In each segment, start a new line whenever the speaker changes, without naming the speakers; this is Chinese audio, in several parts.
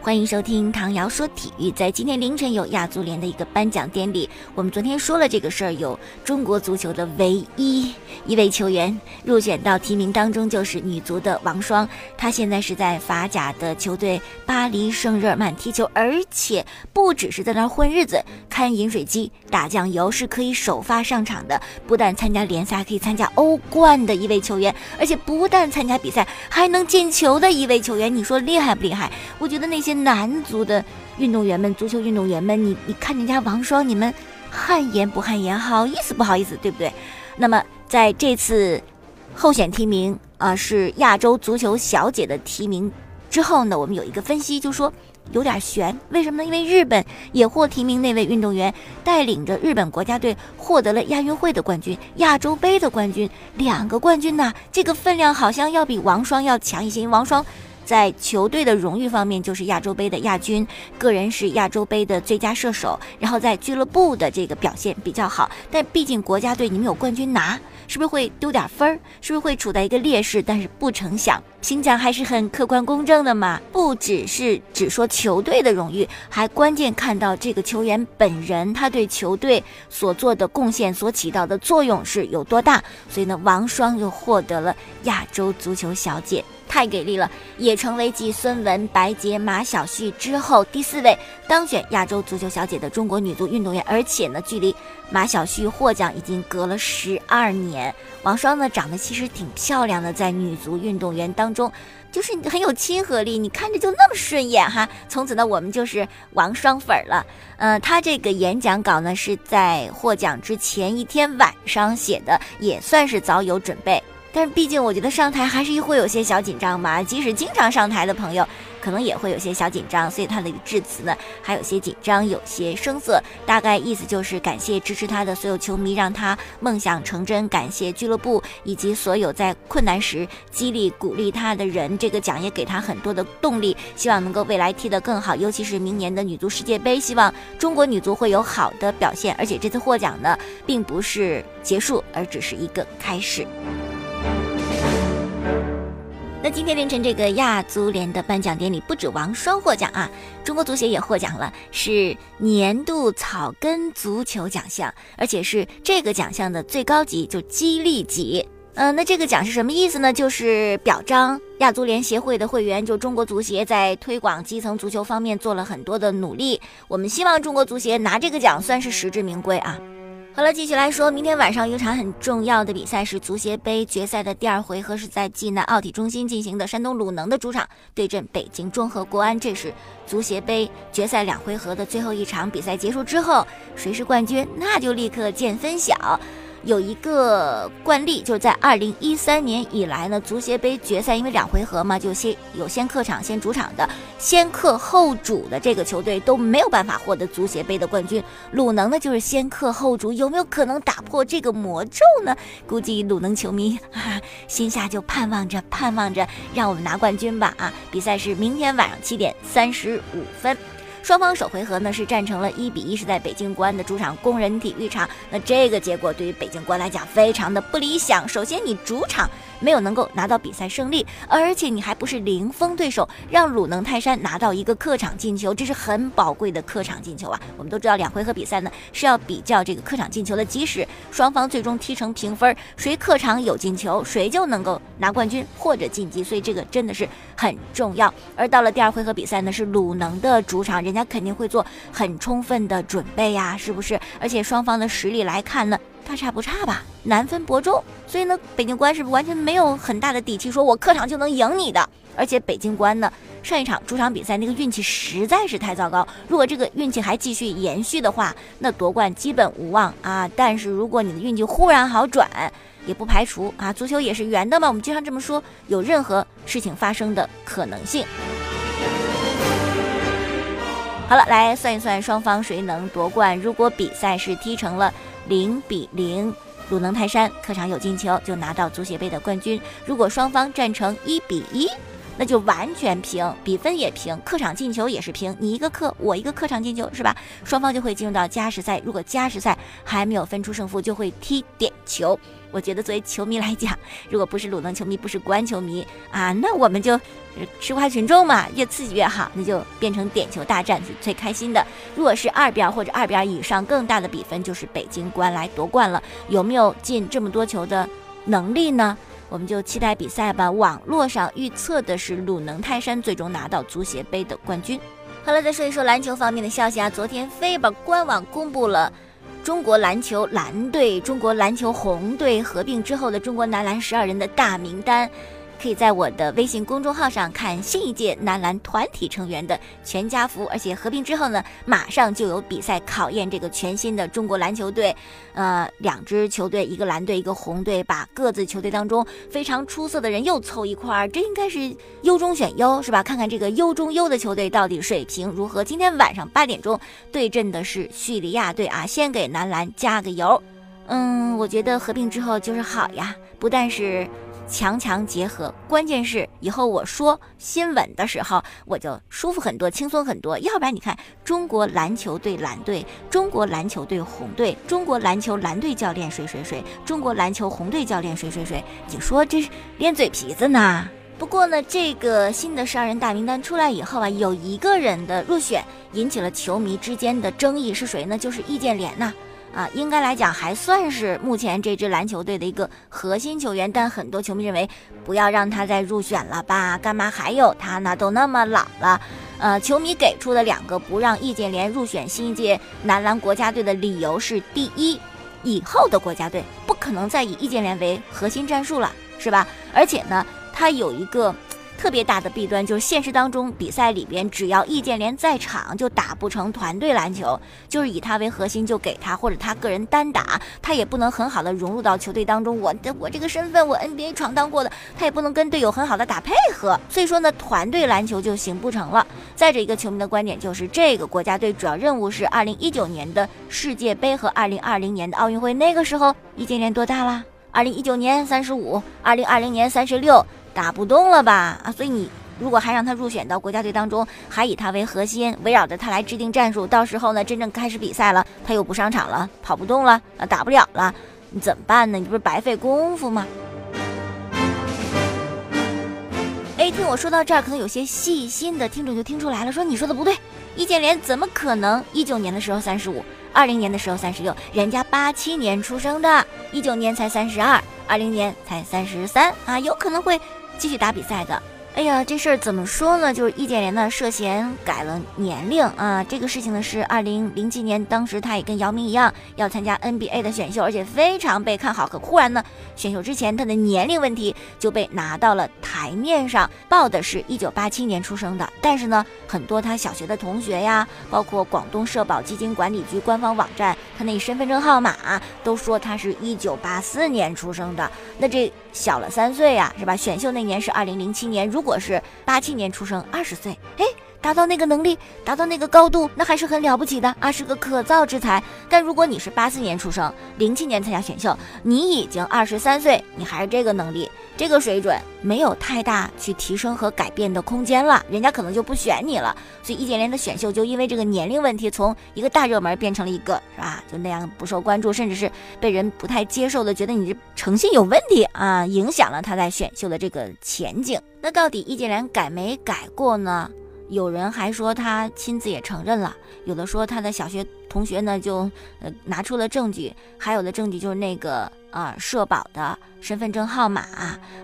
欢迎收听唐瑶说体育。在今天凌晨有亚足联的一个颁奖典礼，我们昨天说了这个事儿，有中国足球的唯一一位球员入选到提名当中，就是女足的王霜。她现在是在法甲的球队巴黎圣日耳曼踢球，而且不只是在那儿混日子、看饮水机、打酱油，是可以首发上场的。不但参加联赛，还可以参加欧冠的一位球员，而且不但参加比赛，还能进球的一位球员。你说厉害不厉害？我觉得那些。些男足的运动员们，足球运动员们，你你看人家王霜，你们汗颜不汗颜？好意思不好意思，对不对？那么在这次候选提名啊，是亚洲足球小姐的提名之后呢，我们有一个分析，就说有点悬。为什么呢？因为日本也获提名那位运动员带领着日本国家队获得了亚运会的冠军、亚洲杯的冠军，两个冠军呢，这个分量好像要比王霜要强一些。因为王霜。在球队的荣誉方面，就是亚洲杯的亚军，个人是亚洲杯的最佳射手。然后在俱乐部的这个表现比较好，但毕竟国家队你们有冠军拿，是不是会丢点分儿？是不是会处在一个劣势？但是不成想，评奖还是很客观公正的嘛，不只是只说球队的荣誉，还关键看到这个球员本人，他对球队所做的贡献、所起到的作用是有多大。所以呢，王霜又获得了亚洲足球小姐。太给力了，也成为继孙雯、白洁、马晓旭之后第四位当选亚洲足球小姐的中国女足运动员。而且呢，距离马晓旭获奖已经隔了十二年。王霜呢，长得其实挺漂亮的，在女足运动员当中，就是很有亲和力，你看着就那么顺眼哈。从此呢，我们就是王霜粉了。呃，她这个演讲稿呢，是在获奖之前一天晚上写的，也算是早有准备。但是毕竟，我觉得上台还是会有些小紧张嘛。即使经常上台的朋友，可能也会有些小紧张。所以他的致辞呢，还有些紧张，有些生涩。大概意思就是感谢支持他的所有球迷，让他梦想成真；感谢俱乐部以及所有在困难时激励鼓励他的人。这个奖也给他很多的动力，希望能够未来踢得更好。尤其是明年的女足世界杯，希望中国女足会有好的表现。而且这次获奖呢，并不是结束，而只是一个开始。那今天凌晨这个亚足联的颁奖典礼，不止王霜获奖啊，中国足协也获奖了，是年度草根足球奖项，而且是这个奖项的最高级，就激励级。嗯，那这个奖是什么意思呢？就是表彰亚足联协会的会员，就中国足协在推广基层足球方面做了很多的努力。我们希望中国足协拿这个奖，算是实至名归啊。好了，继续来说，明天晚上有场很重要的比赛是足协杯决赛的第二回合，是在济南奥体中心进行的。山东鲁能的主场对阵北京中赫国安，这是足协杯决赛两回合的最后一场比赛。结束之后，谁是冠军，那就立刻见分晓。有一个惯例，就是在二零一三年以来呢，足协杯决赛因为两回合嘛，就先有先客场先主场的，先客后主的这个球队都没有办法获得足协杯的冠军。鲁能呢就是先客后主，有没有可能打破这个魔咒呢？估计鲁能球迷哈啊，心下就盼望着盼望着，让我们拿冠军吧啊！比赛是明天晚上七点三十五分。双方首回合呢是战成了一比一，是在北京国安的主场工人体育场。那这个结果对于北京国安来讲非常的不理想。首先，你主场没有能够拿到比赛胜利，而且你还不是零封对手，让鲁能泰山拿到一个客场进球，这是很宝贵的客场进球啊。我们都知道，两回合比赛呢是要比较这个客场进球的，即使双方最终踢成平分，谁客场有进球，谁就能够拿冠军或者晋级。所以这个真的是很重要。而到了第二回合比赛呢，是鲁能的主场，人家。肯定会做很充分的准备呀，是不是？而且双方的实力来看呢，大差不差吧，难分伯仲。所以呢，北京国安是不是完全没有很大的底气，说我客场就能赢你的？而且北京国安呢，上一场主场比赛那个运气实在是太糟糕。如果这个运气还继续延续的话，那夺冠基本无望啊。但是如果你的运气忽然好转，也不排除啊，足球也是圆的嘛。我们经常这么说，有任何事情发生的可能性。好了，来算一算双方谁能夺冠。如果比赛是踢成了零比零，鲁能泰山客场有进球就拿到足协杯的冠军；如果双方战成一比一，那就完全平，比分也平，客场进球也是平，你一个客，我一个客场进球，是吧？双方就会进入到加时赛，如果加时赛还没有分出胜负，就会踢点球。我觉得作为球迷来讲，如果不是鲁能球迷，不是国安球迷啊，那我们就吃瓜群众嘛，越刺激越好，那就变成点球大战是最开心的。如果是二比二或者二比二以上更大的比分，就是北京国安来夺冠了。有没有进这么多球的能力呢？我们就期待比赛吧。网络上预测的是鲁能泰山最终拿到足协杯的冠军。好了，再说一说篮球方面的消息啊，昨天 FIBA 官网公布了。中国篮球蓝队、中国篮球红队合并之后的中国男篮十二人的大名单。可以在我的微信公众号上看新一届男篮团体成员的全家福，而且合并之后呢，马上就有比赛考验这个全新的中国篮球队。呃，两支球队，一个蓝队，一个红队，把各自球队当中非常出色的人又凑一块儿，这应该是优中选优，是吧？看看这个优中优的球队到底水平如何。今天晚上八点钟对阵的是叙利亚队啊，先给男篮加个油。嗯，我觉得合并之后就是好呀，不但是。强强结合，关键是以后我说新闻的时候，我就舒服很多，轻松很多。要不然你看，中国篮球队蓝队，中国篮球队红队，中国篮球蓝队教练谁谁谁，中国篮球红队教练谁谁谁，你说这练嘴皮子呢？不过呢，这个新的十二人大名单出来以后啊，有一个人的入选引起了球迷之间的争议，是谁呢？就是易建联呐。啊应该来讲还算是目前这支篮球队的一个核心球员，但很多球迷认为不要让他再入选了吧？干嘛还有他呢？都那么老了。呃，球迷给出的两个不让易建联入选新一届男篮国家队的理由是：第一，以后的国家队不可能再以易建联为核心战术了，是吧？而且呢，他有一个。特别大的弊端就是现实当中比赛里边，只要易建联在场，就打不成团队篮球。就是以他为核心，就给他或者他个人单打，他也不能很好的融入到球队当中。我的我这个身份，我 NBA 闯荡过的，他也不能跟队友很好的打配合。所以说呢，团队篮球就行不成了。再者一个球迷的观点就是，这个国家队主要任务是二零一九年的世界杯和二零二零年的奥运会。那个时候易建联多大了？二零一九年三十五，二零二零年三十六。打不动了吧？啊，所以你如果还让他入选到国家队当中，还以他为核心，围绕着他来制定战术，到时候呢，真正开始比赛了，他又不上场了，跑不动了，啊，打不了了，你怎么办呢？你不是白费功夫吗？哎，听我说到这儿，可能有些细心的听众就听出来了，说你说的不对，易建联怎么可能一九年的时候三十五，二零年的时候三十六，人家八七年出生的，一九年才三十二，二零年才三十三啊，有可能会。继续打比赛的。哎呀，这事儿怎么说呢？就是易建联呢涉嫌改了年龄啊。这个事情呢是二零零七年，当时他也跟姚明一样要参加 NBA 的选秀，而且非常被看好。可忽然呢，选秀之前他的年龄问题就被拿到了台面上，报的是一九八七年出生的。但是呢，很多他小学的同学呀，包括广东社保基金管理局官方网站，他那身份证号码都说他是一九八四年出生的。那这小了三岁呀，是吧？选秀那年是二零零七年，如果是八七年出生，二十岁，哎，达到那个能力，达到那个高度，那还是很了不起的啊，是个可造之才。但如果你是八四年出生，零七年参加选秀，你已经二十三岁，你还是这个能力，这个水准，没有太大去提升和改变的空间了，人家可能就不选你了。所以易建联的选秀就因为这个年龄问题，从一个大热门变成了一个是吧，就那样不受关注，甚至是被人不太接受的，觉得你这诚信有问题啊，影响了他在选秀的这个前景。那到底易建联改没改过呢？有人还说他亲自也承认了，有的说他的小学同学呢就呃拿出了证据，还有的证据就是那个啊社保的身份证号码，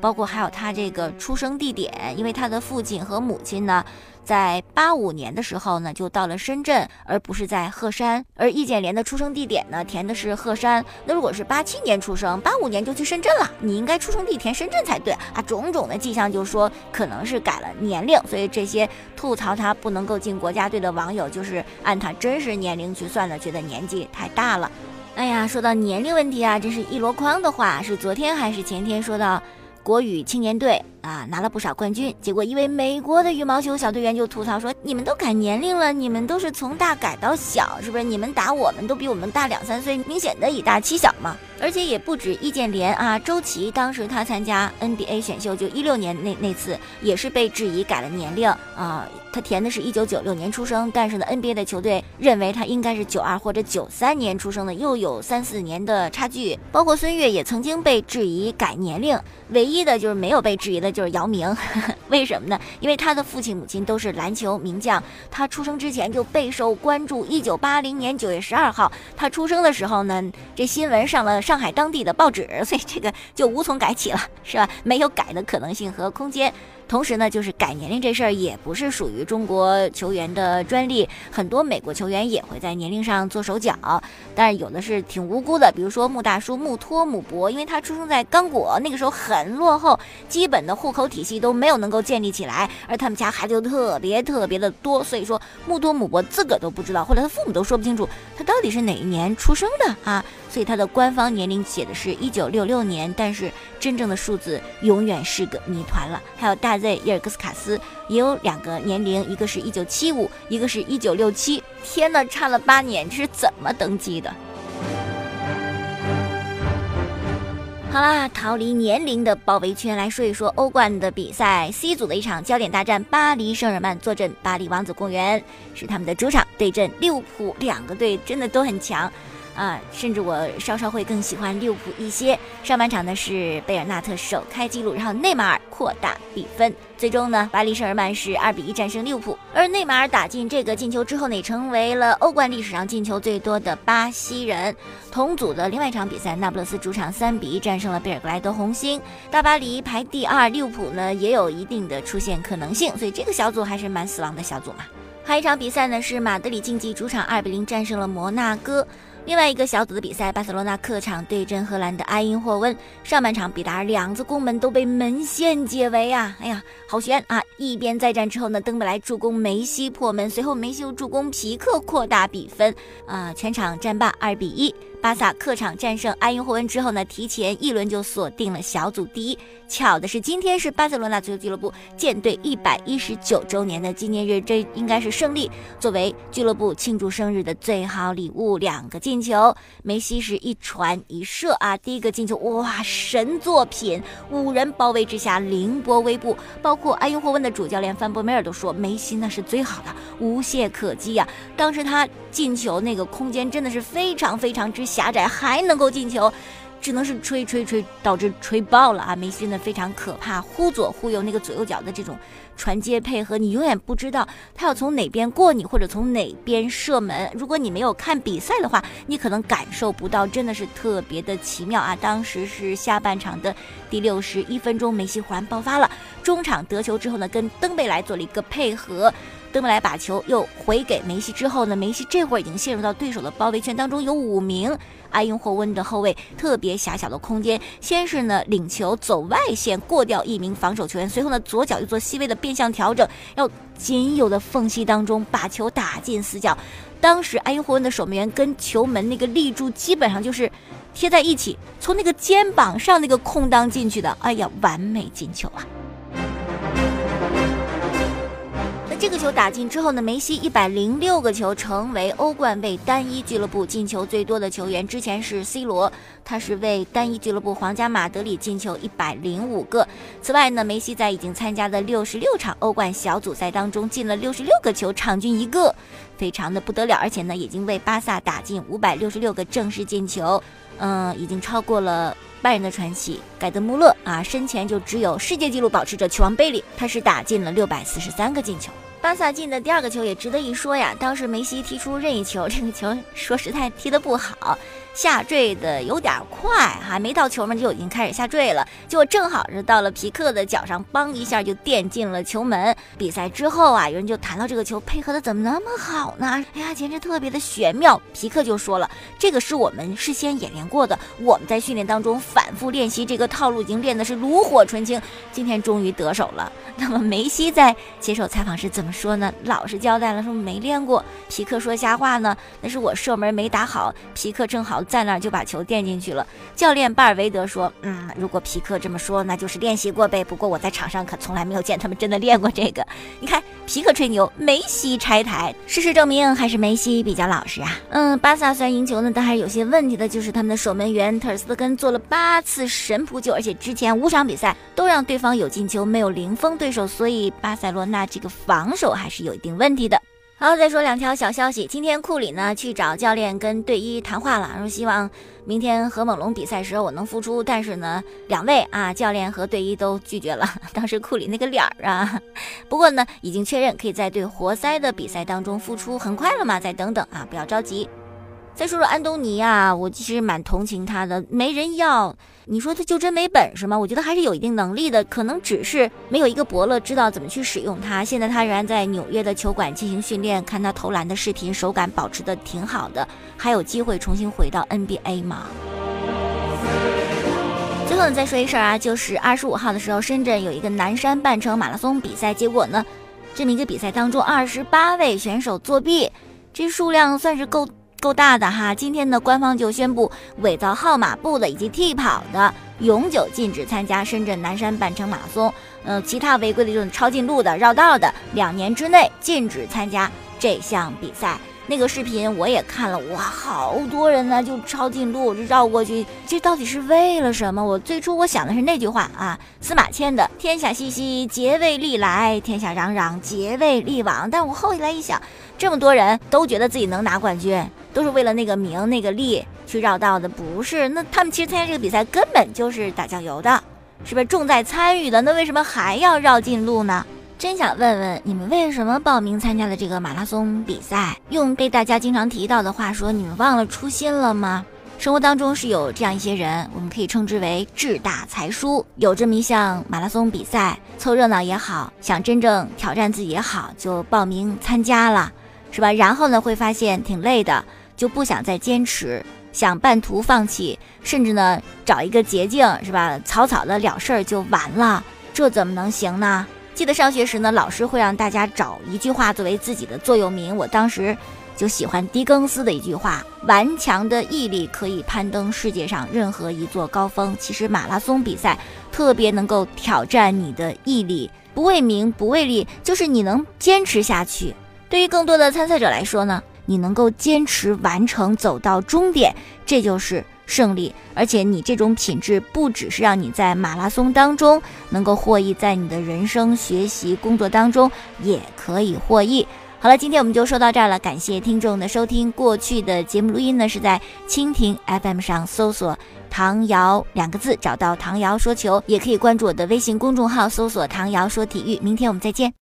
包括还有他这个出生地点，因为他的父亲和母亲呢。在八五年的时候呢，就到了深圳，而不是在鹤山。而易建联的出生地点呢，填的是鹤山。那如果是八七年出生，八五年就去深圳了，你应该出生地填深圳才对啊。种种的迹象就说可能是改了年龄，所以这些吐槽他不能够进国家队的网友，就是按他真实年龄去算的，觉得年纪太大了。哎呀，说到年龄问题啊，真是一箩筐的话，是昨天还是前天说到？国羽青年队啊，拿了不少冠军，结果一位美国的羽毛球小队员就吐槽说：“你们都改年龄了，你们都是从大改到小，是不是？你们打我们都比我们大两三岁，明显的以大欺小嘛。”而且也不止易建联啊，周琦当时他参加 NBA 选秀就一六年那那次也是被质疑改了年龄啊，他填的是一九九六年出生，但是呢 NBA 的球队认为他应该是九二或者九三年出生的，又有三四年的差距。包括孙悦也曾经被质疑改年龄，唯一的就是没有被质疑的就是姚明，为什么呢？因为他的父亲母亲都是篮球名将，他出生之前就备受关注。一九八零年九月十二号，他出生的时候呢，这新闻上了上海当地的报纸，所以这个就无从改起了，是吧？没有改的可能性和空间。同时呢，就是改年龄这事儿也不是属于中国球员的专利，很多美国球员也会在年龄上做手脚，但是有的是挺无辜的，比如说穆大叔穆托姆博，因为他出生在刚果，那个时候很落后，基本的户口体系都没有能够建立起来，而他们家孩子又特别特别的多，所以说穆托姆博自个都不知道，后来他父母都说不清楚他到底是哪一年出生的啊，所以他的官方年龄写的是一九六六年，但是真正的数字永远是个谜团了。还有大。Z 伊尔克斯卡斯也有两个年龄，一个是一九七五，一个是一九六七。天呐，差了八年，这是怎么登基的？好啦，逃离年龄的包围圈，来说一说欧冠的比赛。C 组的一场焦点大战，巴黎圣日耳曼坐镇巴黎王子公园，是他们的主场对阵利物浦。两个队真的都很强。啊，甚至我稍稍会更喜欢利物浦一些。上半场呢是贝尔纳特首开纪录，然后内马尔扩大比分。最终呢，巴黎圣日耳曼是二比一战胜利物浦。而内马尔打进这个进球之后呢，也成为了欧冠历史上进球最多的巴西人。同组的另外一场比赛，那不勒斯主场三比一战胜了贝尔格莱德红星。大巴黎排第二，利物浦呢也有一定的出现可能性，所以这个小组还是蛮死亡的小组嘛。还有一场比赛呢，是马德里竞技主场二比零战胜了摩纳哥。另外一个小组的比赛，巴塞罗那客场对阵荷兰的埃因霍温。上半场，比达尔两次攻门都被门线解围啊！哎呀，好悬啊！一边再战之后呢，登贝莱助攻梅西破门，随后梅西又助攻皮克扩大比分，啊，全场战罢二比一。巴萨客场战胜埃因霍温之后呢，提前一轮就锁定了小组第一。巧的是，今天是巴塞罗那足球俱乐部建队一百一十九周年的纪念日，这应该是胜利，作为俱乐部庆祝生日的最好礼物。两个进球，梅西是一传一射啊！第一个进球，哇，神作品！五人包围之下，凌波微步。包括埃因霍温的主教练范博梅尔都说，梅西那是最好的，无懈可击呀！当时他进球那个空间真的是非常非常之。狭窄还能够进球，只能是吹吹吹，导致吹爆了啊！梅西真的非常可怕，忽左忽右，那个左右脚的这种传接配合，你永远不知道他要从哪边过你，或者从哪边射门。如果你没有看比赛的话，你可能感受不到，真的是特别的奇妙啊！当时是下半场的第六十一分钟，梅西忽然爆发了，中场得球之后呢，跟登贝莱做了一个配合。登贝莱把球又回给梅西之后呢，梅西这会儿已经陷入到对手的包围圈当中，有五名埃因霍温的后卫，特别狭小的空间。先是呢领球走外线过掉一名防守球员，随后呢左脚又做细微的变向调整，要仅有的缝隙当中把球打进死角。当时埃因霍温的守门员跟球门那个立柱基本上就是贴在一起，从那个肩膀上那个空当进去的，哎呀，完美进球啊！球打进之后呢，梅西一百零六个球，成为欧冠为单一俱乐部进球最多的球员。之前是 C 罗，他是为单一俱乐部皇家马德里进球一百零五个。此外呢，梅西在已经参加的六十六场欧冠小组赛当中进了六十六个球，场均一个，非常的不得了。而且呢，已经为巴萨打进五百六十六个正式进球，嗯，已经超过了拜仁的传奇盖德穆勒啊，身前就只有世界纪录保持者球王贝利，他是打进了六百四十三个进球。巴萨进的第二个球也值得一说呀，当时梅西踢出任意球，这个球说实在踢得不好。下坠的有点快，还没到球门就已经开始下坠了。结果正好是到了皮克的脚上，梆一下就垫进了球门。比赛之后啊，有人就谈到这个球配合的怎么那么好呢？哎呀，简直特别的玄妙。皮克就说了，这个是我们事先演练过的，我们在训练当中反复练习这个套路，已经练的是炉火纯青。今天终于得手了。那么梅西在接受采访时怎么说呢？老实交代了，说没练过。皮克说瞎话呢，那是我射门没打好。皮克正好。在那儿就把球垫进去了。教练巴尔维德说：“嗯，如果皮克这么说，那就是练习过呗。不过我在场上可从来没有见他们真的练过这个。你看，皮克吹牛，梅西拆台，事实证明还是梅西比较老实啊。嗯，巴萨虽然赢球呢，但还是有些问题的，就是他们的守门员特尔斯特根做了八次神扑救，而且之前五场比赛都让对方有进球，没有零封对手，所以巴塞罗那这个防守还是有一定问题的。”好，再说两条小消息。今天库里呢去找教练跟队医谈话了，说希望明天和猛龙比赛时候我能复出，但是呢，两位啊教练和队医都拒绝了。当时库里那个脸儿啊，不过呢已经确认可以在对活塞的比赛当中复出，很快了嘛，再等等啊，不要着急。再说说安东尼啊，我其实蛮同情他的，没人要。你说他就真没本事吗？我觉得还是有一定能力的，可能只是没有一个伯乐知道怎么去使用他。现在他仍然在纽约的球馆进行训练，看他投篮的视频，手感保持的挺好的，还有机会重新回到 NBA 吗？最后呢，再说一事儿啊，就是二十五号的时候，深圳有一个南山半程马拉松比赛，结果呢，这么一个比赛当中，二十八位选手作弊，这数量算是够。够大的哈！今天呢，官方就宣布，伪造号码布的以及替跑的，永久禁止参加深圳南山半程马拉松。嗯，其他违规的就是抄近路的、绕道的，两年之内禁止参加这项比赛。那个视频我也看了，哇，好多人呢，就抄近路，就绕过去，这到底是为了什么？我最初我想的是那句话啊，司马迁的“天下熙熙，皆为利来；天下攘攘，皆为利往”。但我后来一想，这么多人都觉得自己能拿冠军，都是为了那个名、那个利去绕道的，不是？那他们其实参加这个比赛根本就是打酱油的，是不是重在参与的？那为什么还要绕近路呢？真想问问你们为什么报名参加了这个马拉松比赛？用被大家经常提到的话说，你们忘了初心了吗？生活当中是有这样一些人，我们可以称之为志大才疏。有这么一项马拉松比赛，凑热闹也好，想真正挑战自己也好，就报名参加了，是吧？然后呢，会发现挺累的，就不想再坚持，想半途放弃，甚至呢找一个捷径，是吧？草草的了事儿就完了，这怎么能行呢？记得上学时呢，老师会让大家找一句话作为自己的座右铭。我当时就喜欢狄更斯的一句话：“顽强的毅力可以攀登世界上任何一座高峰。”其实马拉松比赛特别能够挑战你的毅力，不为名，不为利，就是你能坚持下去。对于更多的参赛者来说呢，你能够坚持完成，走到终点，这就是。胜利，而且你这种品质不只是让你在马拉松当中能够获益，在你的人生、学习、工作当中也可以获益。好了，今天我们就说到这儿了，感谢听众的收听。过去的节目录音呢是在蜻蜓 FM 上搜索“唐瑶”两个字，找到“唐瑶说球”，也可以关注我的微信公众号，搜索“唐瑶说体育”。明天我们再见。